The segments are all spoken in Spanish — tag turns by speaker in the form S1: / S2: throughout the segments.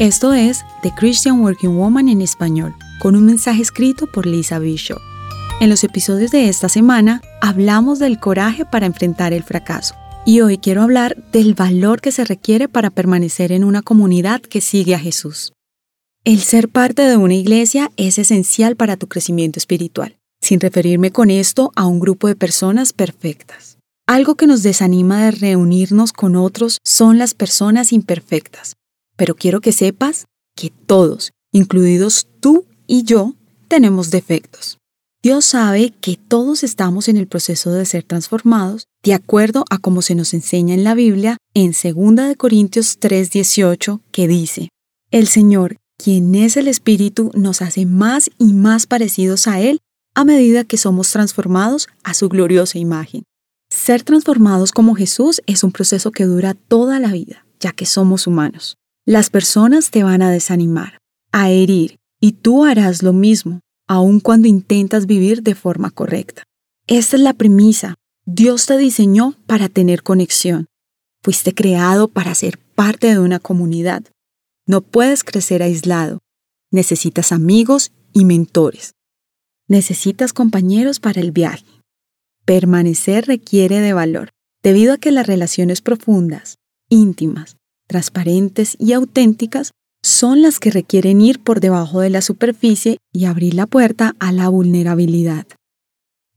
S1: Esto es The Christian Working Woman en español, con un mensaje escrito por Lisa Bishop. En los episodios de esta semana hablamos del coraje para enfrentar el fracaso. Y hoy quiero hablar del valor que se requiere para permanecer en una comunidad que sigue a Jesús. El ser parte de una iglesia es esencial para tu crecimiento espiritual, sin referirme con esto a un grupo de personas perfectas. Algo que nos desanima de reunirnos con otros son las personas imperfectas, pero quiero que sepas que todos, incluidos tú y yo, tenemos defectos. Dios sabe que todos estamos en el proceso de ser transformados de acuerdo a como se nos enseña en la Biblia en 2 Corintios 3:18 que dice, El Señor, quien es el Espíritu, nos hace más y más parecidos a Él a medida que somos transformados a su gloriosa imagen. Ser transformados como Jesús es un proceso que dura toda la vida, ya que somos humanos. Las personas te van a desanimar, a herir, y tú harás lo mismo, aun cuando intentas vivir de forma correcta. Esta es la premisa. Dios te diseñó para tener conexión. Fuiste creado para ser parte de una comunidad. No puedes crecer aislado. Necesitas amigos y mentores. Necesitas compañeros para el viaje. Permanecer requiere de valor, debido a que las relaciones profundas, íntimas, transparentes y auténticas son las que requieren ir por debajo de la superficie y abrir la puerta a la vulnerabilidad.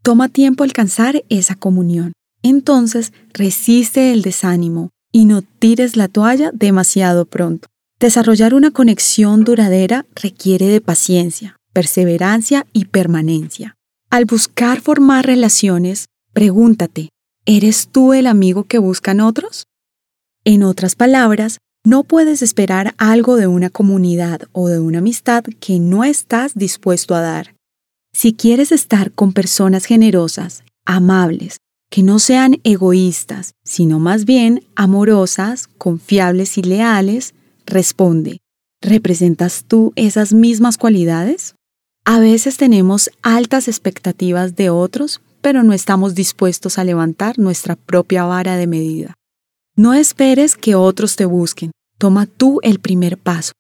S1: Toma tiempo alcanzar esa comunión. Entonces resiste el desánimo y no tires la toalla demasiado pronto. Desarrollar una conexión duradera requiere de paciencia, perseverancia y permanencia. Al buscar formar relaciones, pregúntate, ¿eres tú el amigo que buscan otros? En otras palabras, no puedes esperar algo de una comunidad o de una amistad que no estás dispuesto a dar. Si quieres estar con personas generosas, amables, que no sean egoístas, sino más bien amorosas, confiables y leales, responde, ¿representas tú esas mismas cualidades? A veces tenemos altas expectativas de otros, pero no estamos dispuestos a levantar nuestra propia vara de medida. No esperes que otros te busquen. Toma tú el primer paso.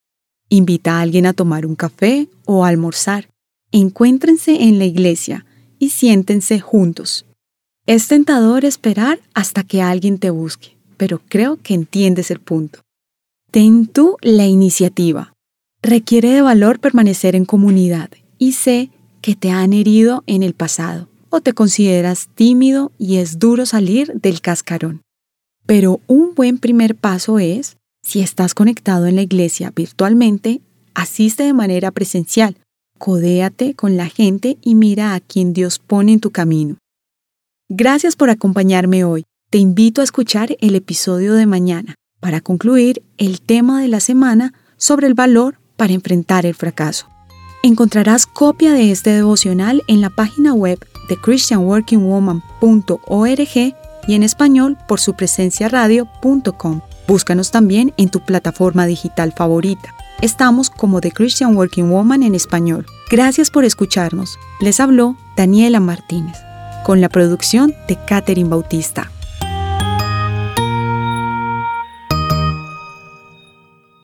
S1: Invita a alguien a tomar un café o a almorzar. Encuéntrense en la iglesia y siéntense juntos. Es tentador esperar hasta que alguien te busque, pero creo que entiendes el punto. Ten tú la iniciativa. Requiere de valor permanecer en comunidad y sé que te han herido en el pasado o te consideras tímido y es duro salir del cascarón. Pero un buen primer paso es, si estás conectado en la iglesia virtualmente, asiste de manera presencial, codéate con la gente y mira a quien Dios pone en tu camino. Gracias por acompañarme hoy. Te invito a escuchar el episodio de mañana para concluir el tema de la semana sobre el valor para enfrentar el fracaso. Encontrarás copia de este devocional en la página web de christianworkingwoman.org y en español por su presencia radio.com. Búscanos también en tu plataforma digital favorita. Estamos como The Christian Working Woman en español. Gracias por escucharnos. Les habló Daniela Martínez, con la producción de Catherine Bautista.